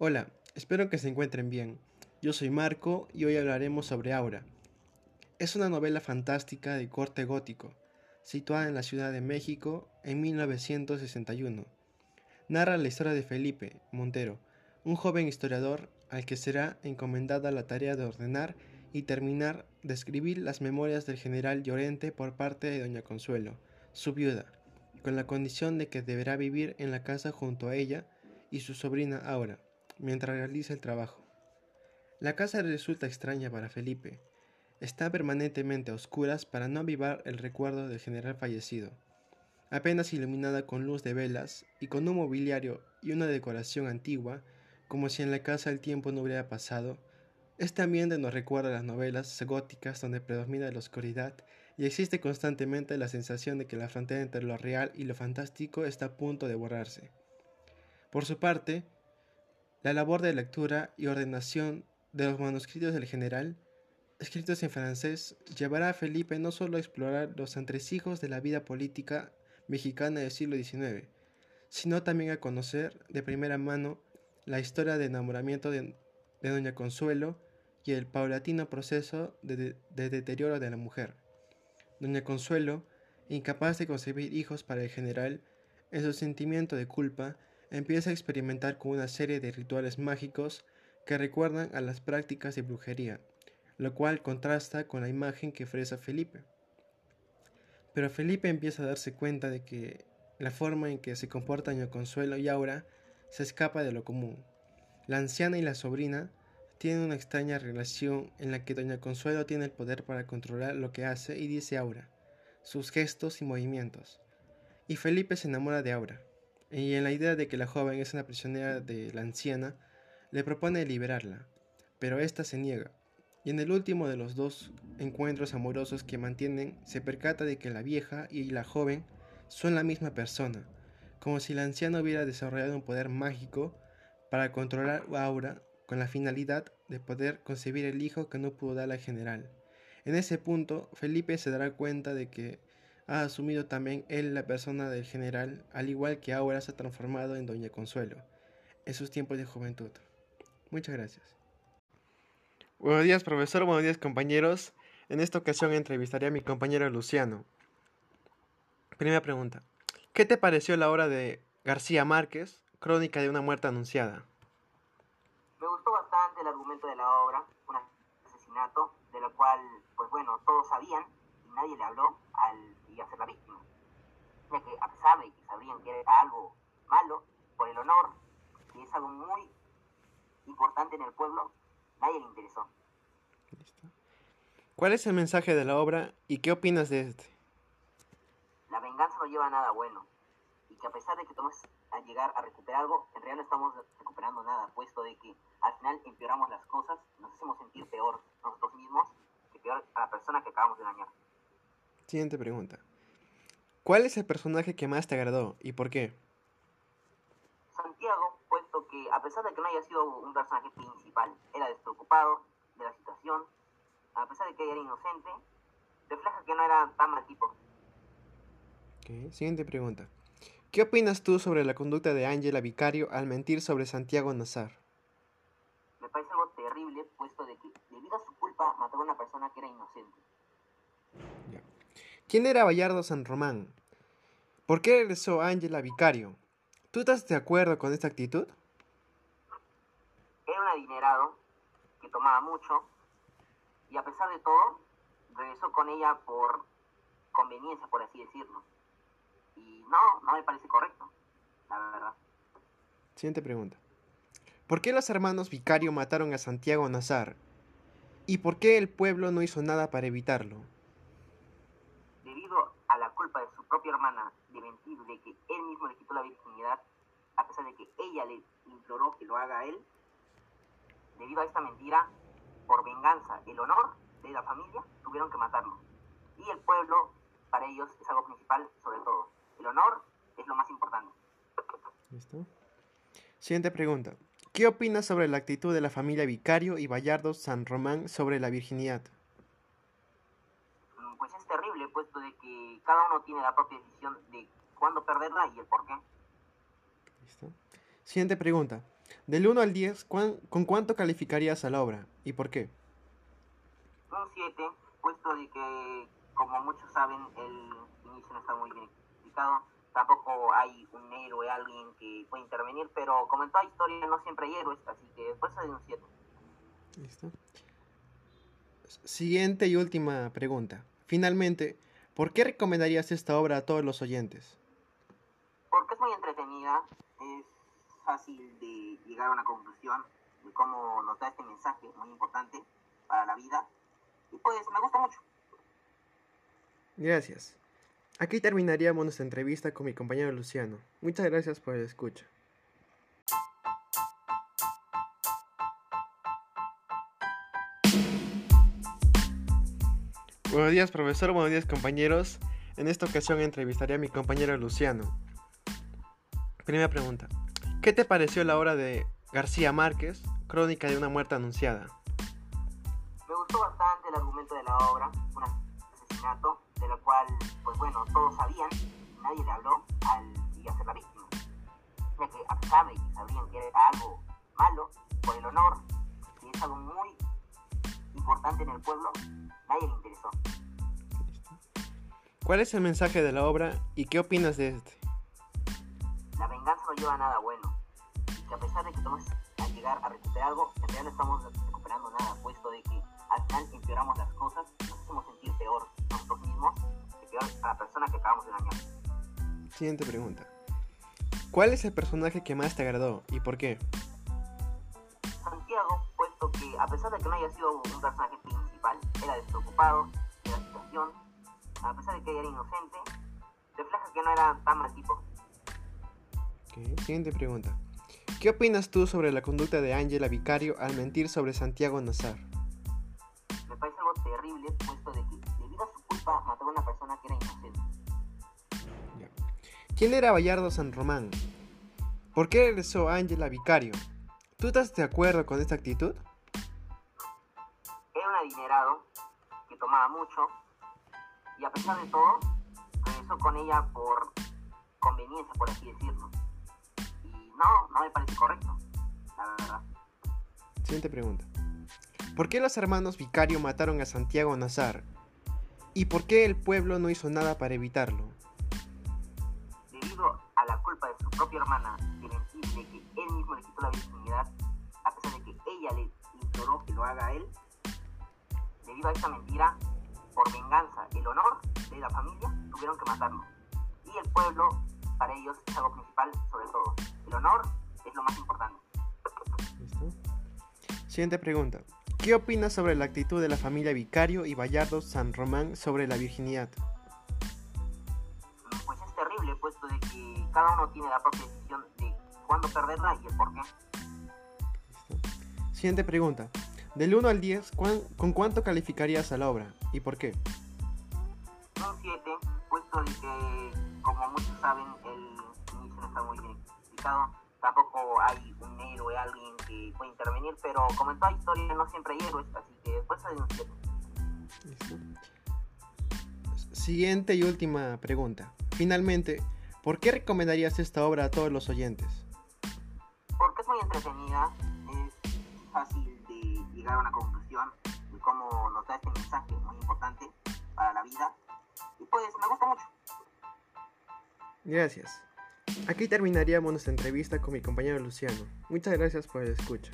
Hola, espero que se encuentren bien. Yo soy Marco y hoy hablaremos sobre Aura. Es una novela fantástica de corte gótico, situada en la Ciudad de México en 1961. Narra la historia de Felipe Montero, un joven historiador al que será encomendada la tarea de ordenar y terminar de escribir las memorias del general Llorente por parte de doña Consuelo, su viuda, con la condición de que deberá vivir en la casa junto a ella y su sobrina Aura mientras realiza el trabajo. La casa resulta extraña para Felipe. Está permanentemente a oscuras para no avivar el recuerdo del general fallecido. Apenas iluminada con luz de velas y con un mobiliario y una decoración antigua, como si en la casa el tiempo no hubiera pasado, este ambiente nos recuerda las novelas góticas donde predomina la oscuridad y existe constantemente la sensación de que la frontera entre lo real y lo fantástico está a punto de borrarse. Por su parte, la labor de lectura y ordenación de los manuscritos del general, escritos en francés, llevará a Felipe no solo a explorar los entresijos de la vida política mexicana del siglo XIX, sino también a conocer de primera mano la historia de enamoramiento de, Doña Consuelo y el paulatino proceso de, de deterioro de la mujer. Doña Consuelo, incapaz de concebir hijos para el general, en su sentimiento de culpa, empieza a experimentar con una serie de rituales mágicos que recuerdan a las prácticas de brujería, lo cual contrasta con la imagen que ofrece Felipe. Pero Felipe empieza a darse cuenta de que la forma en que se comporta Doña Consuelo y Aura se escapa de lo común. La anciana y la sobrina tienen una extraña relación en la que Doña Consuelo tiene el poder para controlar lo que hace y dice Aura, sus gestos y movimientos. Y Felipe se enamora de Aura y en la idea de que la joven es una prisionera de la anciana, le propone liberarla, pero ésta se niega, y en el último de los dos encuentros amorosos que mantienen se percata de que la vieja y la joven son la misma persona, como si la anciana hubiera desarrollado un poder mágico para controlar a Aura con la finalidad de poder concebir el hijo que no pudo dar al general. En ese punto, Felipe se dará cuenta de que ha asumido también él la persona del general, al igual que ahora se ha transformado en Doña Consuelo, en sus tiempos de juventud. Muchas gracias. Buenos días, profesor. Buenos días, compañeros. En esta ocasión entrevistaré a mi compañero Luciano. Primera pregunta. ¿Qué te pareció la obra de García Márquez, Crónica de una muerte anunciada? Me gustó bastante el argumento de la obra, un asesinato, de lo cual, pues bueno, todos sabían y nadie le habló al a ser la víctima. Ya que a pesar de que sabrían que era algo malo, por el honor, que es algo muy importante en el pueblo, nadie le interesó. ¿Cuál es el mensaje de la obra y qué opinas de este? La venganza no lleva a nada bueno. Y que a pesar de que tomes a llegar a recuperar algo, en realidad no estamos recuperando nada, puesto de que al final empeoramos las cosas, nos hacemos sentir peor nosotros mismos que peor a la persona que acabamos de dañar. Siguiente pregunta. ¿Cuál es el personaje que más te agradó y por qué? Que a pesar de que no haya sido un personaje principal, era despreocupado de la situación, a pesar de que era inocente, refleja que no era tan mal tipo. Siguiente pregunta. ¿Qué opinas tú sobre la conducta de Ángela Vicario al mentir sobre Santiago Nazar? Me parece algo terrible, puesto de que debido a su culpa mató a una persona que era inocente. ¿Quién era Bayardo San Román? ¿Por qué regresó Ángela Vicario? ¿Tú estás de acuerdo con esta actitud? Adinerado que tomaba mucho y a pesar de todo regresó con ella por conveniencia, por así decirlo. Y no, no me parece correcto, la verdad. Siguiente pregunta. ¿Por qué los hermanos Vicario mataron a Santiago Nazar? ¿Y por qué el pueblo no hizo nada para evitarlo? culpa de su propia hermana de mentir, de que él mismo le quitó la virginidad, a pesar de que ella le imploró que lo haga a él, debido a esta mentira, por venganza, el honor de la familia, tuvieron que matarlo. Y el pueblo, para ellos, es algo principal sobre todo. El honor es lo más importante. ¿Listo? Siguiente pregunta. ¿Qué opinas sobre la actitud de la familia Vicario y Bayardo San Román sobre la virginidad? puesto de que cada uno tiene la propia decisión de cuándo perderla y el por qué. Siguiente pregunta. Del 1 al 10, ¿con cuánto calificarías a la obra y por qué? Un 7, puesto de que, como muchos saben, el inicio no está muy bien explicado. Tampoco hay un héroe, alguien que pueda intervenir, pero como en toda historia no siempre hay héroes, así que por eso de un 7. Listo. Siguiente y última pregunta. Finalmente, ¿por qué recomendarías esta obra a todos los oyentes? Porque es muy entretenida, es fácil de llegar a una conclusión de cómo nos da este mensaje muy importante para la vida. Y pues me gusta mucho. Gracias. Aquí terminaríamos nuestra entrevista con mi compañero Luciano. Muchas gracias por el escucha. Buenos días, profesor. Buenos días, compañeros. En esta ocasión entrevistaré a mi compañero Luciano. Primera pregunta. ¿Qué te pareció la obra de García Márquez, Crónica de una muerte anunciada? Me gustó bastante el argumento de la obra, un asesinato, de lo cual, pues bueno, todos sabían, nadie le habló al a ser la víctima. Ya que a pesar de que sabían que era algo malo, por el honor, y es algo muy importante en el pueblo, nadie le interesó. ¿Cuál es el mensaje de la obra y qué opinas de este? La venganza no lleva a nada bueno. Que a pesar de que estamos a llegar a recuperar algo, en realidad no estamos recuperando nada, puesto de que al final empeoramos las cosas, nos hacemos sentir peor nosotros mismos que peor a la persona que acabamos de dañar. Siguiente pregunta. ¿Cuál es el personaje que más te agradó y por qué? Santiago, puesto que a pesar de que no haya sido un personaje principal, era despreocupado de la situación, a pesar de que era inocente, refleja que no era tan mal tipo. Siguiente pregunta. ¿Qué opinas tú sobre la conducta de Ángela Vicario al mentir sobre Santiago Nazar? Me parece algo terrible, puesto de que debido a su culpa mató a una persona que era inocente. ¿Quién era Bayardo San Román? ¿Por qué regresó Ángela Vicario? ¿Tú estás de acuerdo con esta actitud? Era un adinerado que tomaba mucho y a pesar de todo, regresó con ella por conveniencia, por así decirlo. No, no me parece correcto, la verdad. Siguiente pregunta. ¿Por qué los hermanos Vicario mataron a Santiago Nazar? ¿Y por qué el pueblo no hizo nada para evitarlo? Debido a la culpa de su propia hermana de mentir de que él mismo le quitó la virginidad, a pesar de que ella le imploró que lo haga a él, debido a esta mentira, por venganza el honor de la familia, tuvieron que matarlo. Y el pueblo, para ellos, es algo principal sobre todo. Honor es lo más importante. ¿Listo? Siguiente pregunta. ¿Qué opinas sobre la actitud de la familia Vicario y Bayardo San Román sobre la virginidad? Pues es terrible, puesto de que cada uno tiene la propia decisión de cuándo perderla y el por qué. Siguiente pregunta. Del 1 al 10, ¿con cuánto calificarías a la obra y por qué? Un 7, puesto de que, como muchos saben, el inicio no está muy bien explicado. Tampoco hay un héroe, alguien que pueda intervenir, pero como en toda historia no siempre hay héroes, así que 7. Listo. Siguiente y última pregunta. Finalmente, ¿por qué recomendarías esta obra a todos los oyentes? Porque es muy entretenida, es fácil llegar a una conclusión de cómo nos da este mensaje muy importante para la vida. Y pues me gusta mucho. Gracias. Aquí terminaríamos nuestra entrevista con mi compañero Luciano. Muchas gracias por el escucha.